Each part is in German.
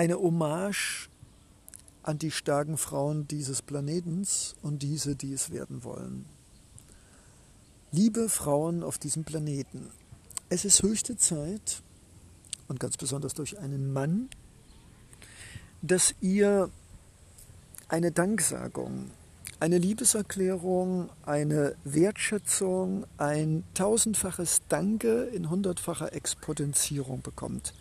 eine Hommage an die starken Frauen dieses Planetens und diese, die es werden wollen. Liebe Frauen auf diesem Planeten, es ist höchste Zeit, und ganz besonders durch einen Mann, dass ihr eine Danksagung, eine Liebeserklärung, eine Wertschätzung, ein tausendfaches Danke in hundertfacher Exponentierung bekommt.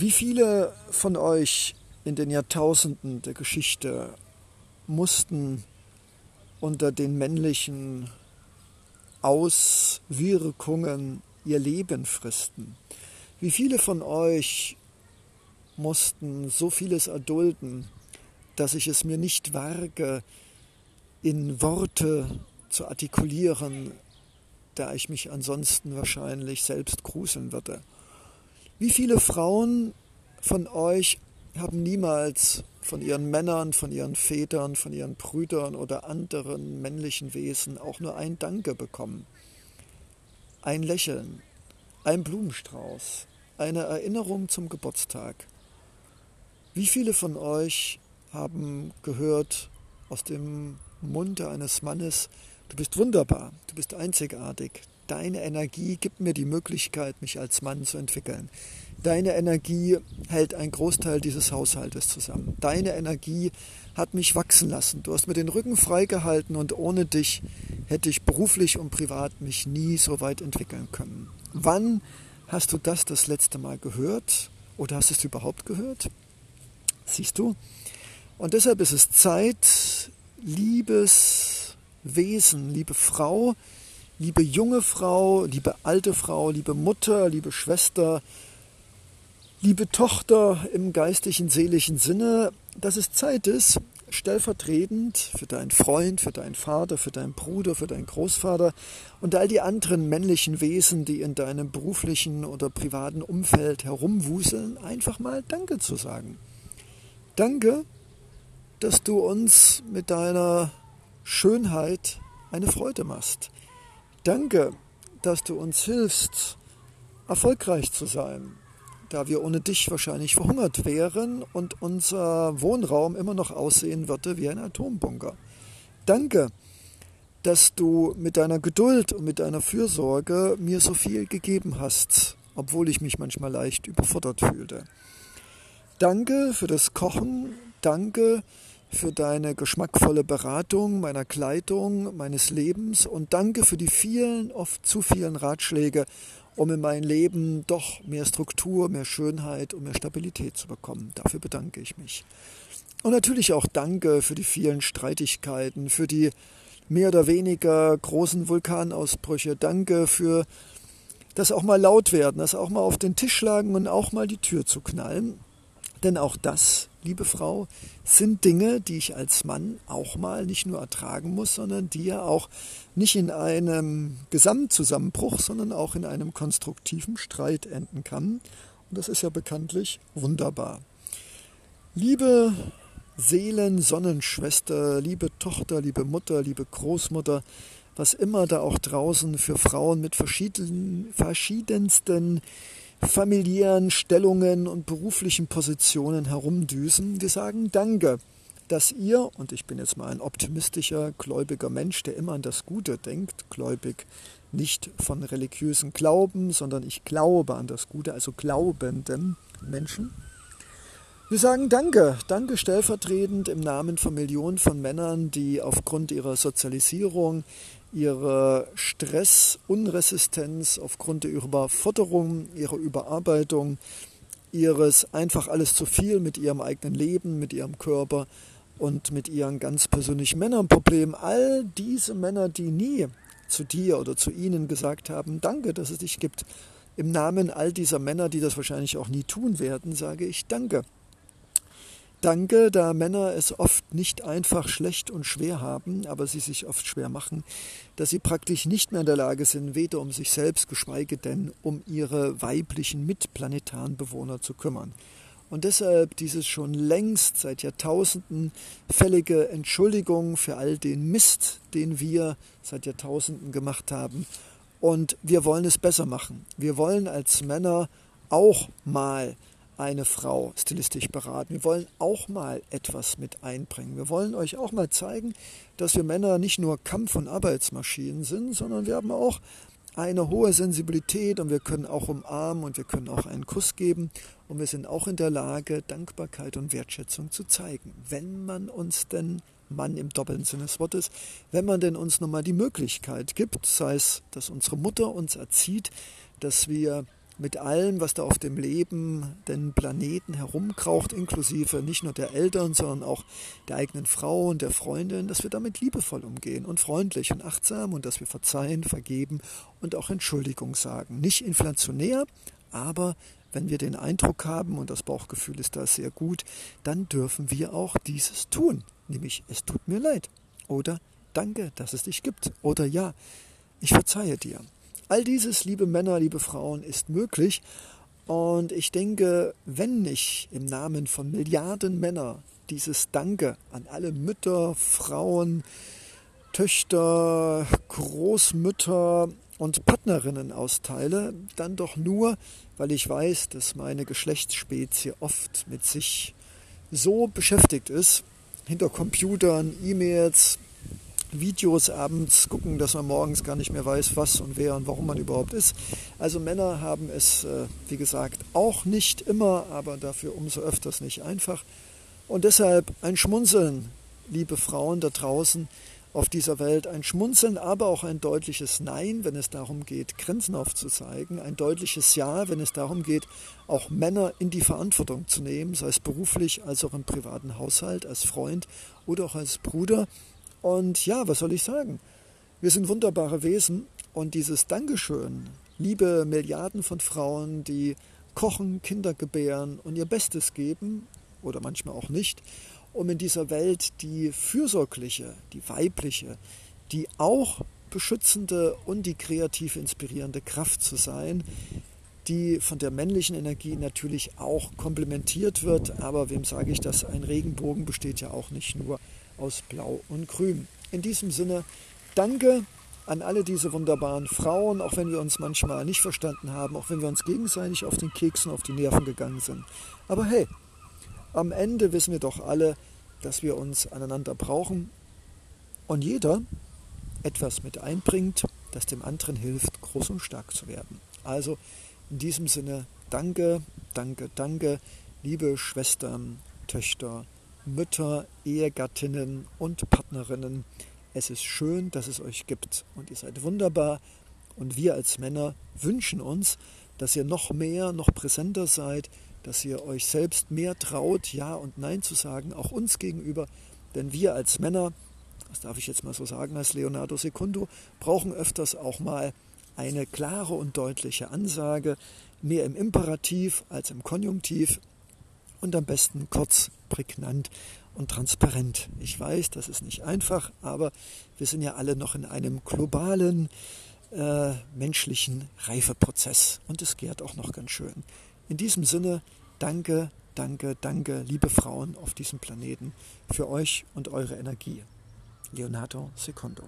Wie viele von euch in den Jahrtausenden der Geschichte mussten unter den männlichen Auswirkungen ihr Leben fristen? Wie viele von euch mussten so vieles erdulden, dass ich es mir nicht wage, in Worte zu artikulieren, da ich mich ansonsten wahrscheinlich selbst gruseln würde. Wie viele Frauen von euch haben niemals von ihren Männern, von ihren Vätern, von ihren Brüdern oder anderen männlichen Wesen auch nur ein Danke bekommen? Ein Lächeln, ein Blumenstrauß, eine Erinnerung zum Geburtstag. Wie viele von euch haben gehört aus dem Munde eines Mannes, du bist wunderbar, du bist einzigartig, deine Energie gibt mir die Möglichkeit, mich als Mann zu entwickeln. Deine Energie hält einen Großteil dieses Haushaltes zusammen. Deine Energie hat mich wachsen lassen. Du hast mir den Rücken freigehalten und ohne dich hätte ich beruflich und privat mich nie so weit entwickeln können. Wann hast du das das letzte Mal gehört oder hast es überhaupt gehört? Siehst du? Und deshalb ist es Zeit, liebes Wesen, liebe Frau, liebe junge Frau, liebe alte Frau, liebe Mutter, liebe Schwester, liebe Tochter im geistigen, seelischen Sinne, dass es Zeit ist, stellvertretend für deinen Freund, für deinen Vater, für deinen Bruder, für deinen Großvater und all die anderen männlichen Wesen, die in deinem beruflichen oder privaten Umfeld herumwuseln, einfach mal Danke zu sagen. Danke, dass du uns mit deiner Schönheit eine Freude machst. Danke, dass du uns hilfst, erfolgreich zu sein, da wir ohne dich wahrscheinlich verhungert wären und unser Wohnraum immer noch aussehen würde wie ein Atombunker. Danke, dass du mit deiner Geduld und mit deiner Fürsorge mir so viel gegeben hast, obwohl ich mich manchmal leicht überfordert fühlte. Danke für das Kochen, danke für deine geschmackvolle Beratung meiner Kleidung, meines Lebens und danke für die vielen, oft zu vielen Ratschläge, um in mein Leben doch mehr Struktur, mehr Schönheit und mehr Stabilität zu bekommen. Dafür bedanke ich mich. Und natürlich auch danke für die vielen Streitigkeiten, für die mehr oder weniger großen Vulkanausbrüche. Danke für das auch mal laut werden, das auch mal auf den Tisch schlagen und auch mal die Tür zu knallen. Denn auch das, liebe Frau, sind Dinge, die ich als Mann auch mal nicht nur ertragen muss, sondern die ja auch nicht in einem Gesamtzusammenbruch, sondern auch in einem konstruktiven Streit enden kann. Und das ist ja bekanntlich wunderbar. Liebe Seelen-Sonnenschwester, liebe Tochter, liebe Mutter, liebe Großmutter, was immer da auch draußen für Frauen mit verschiedenen, verschiedensten familiären Stellungen und beruflichen Positionen herumdüsen. Wir sagen Danke, dass ihr, und ich bin jetzt mal ein optimistischer, gläubiger Mensch, der immer an das Gute denkt, gläubig nicht von religiösen Glauben, sondern ich glaube an das Gute, also glaubenden Menschen. Wir sagen Danke, Danke stellvertretend im Namen von Millionen von Männern, die aufgrund ihrer Sozialisierung ihre Stressunresistenz aufgrund der Überforderung, ihrer Überarbeitung, ihres einfach alles zu viel mit ihrem eigenen Leben, mit ihrem Körper und mit ihren ganz persönlichen Männernproblemen. All diese Männer, die nie zu dir oder zu ihnen gesagt haben, danke, dass es dich gibt. Im Namen all dieser Männer, die das wahrscheinlich auch nie tun werden, sage ich danke. Danke, da Männer es oft nicht einfach schlecht und schwer haben, aber sie sich oft schwer machen, dass sie praktisch nicht mehr in der Lage sind, weder um sich selbst, geschweige denn um ihre weiblichen mitplanetaren Bewohner zu kümmern. Und deshalb dieses schon längst seit Jahrtausenden fällige Entschuldigung für all den Mist, den wir seit Jahrtausenden gemacht haben. Und wir wollen es besser machen. Wir wollen als Männer auch mal eine Frau stilistisch beraten. Wir wollen auch mal etwas mit einbringen. Wir wollen euch auch mal zeigen, dass wir Männer nicht nur Kampf- und Arbeitsmaschinen sind, sondern wir haben auch eine hohe Sensibilität und wir können auch umarmen und wir können auch einen Kuss geben und wir sind auch in der Lage, Dankbarkeit und Wertschätzung zu zeigen, wenn man uns denn Mann im doppelten Sinne des Wortes, wenn man denn uns nochmal die Möglichkeit gibt, sei es, dass unsere Mutter uns erzieht, dass wir mit allem, was da auf dem Leben, den Planeten herumkraucht, inklusive nicht nur der Eltern, sondern auch der eigenen Frau und der Freundin, dass wir damit liebevoll umgehen und freundlich und achtsam und dass wir verzeihen, vergeben und auch Entschuldigung sagen. Nicht inflationär, aber wenn wir den Eindruck haben, und das Bauchgefühl ist da sehr gut, dann dürfen wir auch dieses tun, nämlich es tut mir leid oder danke, dass es dich gibt oder ja, ich verzeihe dir. All dieses, liebe Männer, liebe Frauen, ist möglich. Und ich denke, wenn ich im Namen von Milliarden Männer dieses Danke an alle Mütter, Frauen, Töchter, Großmütter und Partnerinnen austeile, dann doch nur, weil ich weiß, dass meine Geschlechtsspezie oft mit sich so beschäftigt ist, hinter Computern, E-Mails, Videos abends gucken, dass man morgens gar nicht mehr weiß, was und wer und warum man überhaupt ist. Also Männer haben es, äh, wie gesagt, auch nicht immer, aber dafür umso öfters nicht einfach. Und deshalb ein Schmunzeln, liebe Frauen da draußen auf dieser Welt, ein Schmunzeln, aber auch ein deutliches Nein, wenn es darum geht, Grenzen aufzuzeigen, ein deutliches Ja, wenn es darum geht, auch Männer in die Verantwortung zu nehmen, sei es beruflich als auch im privaten Haushalt, als Freund oder auch als Bruder und ja, was soll ich sagen? Wir sind wunderbare Wesen und dieses Dankeschön, liebe Milliarden von Frauen, die kochen, Kinder gebären und ihr Bestes geben, oder manchmal auch nicht, um in dieser Welt die fürsorgliche, die weibliche, die auch beschützende und die kreativ inspirierende Kraft zu sein, die von der männlichen Energie natürlich auch komplementiert wird. Aber wem sage ich das? Ein Regenbogen besteht ja auch nicht nur aus Blau und Grün. In diesem Sinne, danke an alle diese wunderbaren Frauen, auch wenn wir uns manchmal nicht verstanden haben, auch wenn wir uns gegenseitig auf den Keksen, auf die Nerven gegangen sind. Aber hey, am Ende wissen wir doch alle, dass wir uns aneinander brauchen und jeder etwas mit einbringt, das dem anderen hilft, groß und stark zu werden. Also in diesem Sinne, danke, danke, danke, liebe Schwestern, Töchter, Mütter, Ehegattinnen und Partnerinnen. Es ist schön, dass es euch gibt und ihr seid wunderbar. Und wir als Männer wünschen uns, dass ihr noch mehr, noch präsenter seid, dass ihr euch selbst mehr traut, Ja und Nein zu sagen, auch uns gegenüber. Denn wir als Männer, das darf ich jetzt mal so sagen als Leonardo Secundo, brauchen öfters auch mal eine klare und deutliche Ansage, mehr im Imperativ als im Konjunktiv und am besten kurz, prägnant und transparent. Ich weiß, das ist nicht einfach, aber wir sind ja alle noch in einem globalen äh, menschlichen Reifeprozess und es gärt auch noch ganz schön. In diesem Sinne, danke, danke, danke, liebe Frauen auf diesem Planeten, für euch und eure Energie. Leonardo Secondo.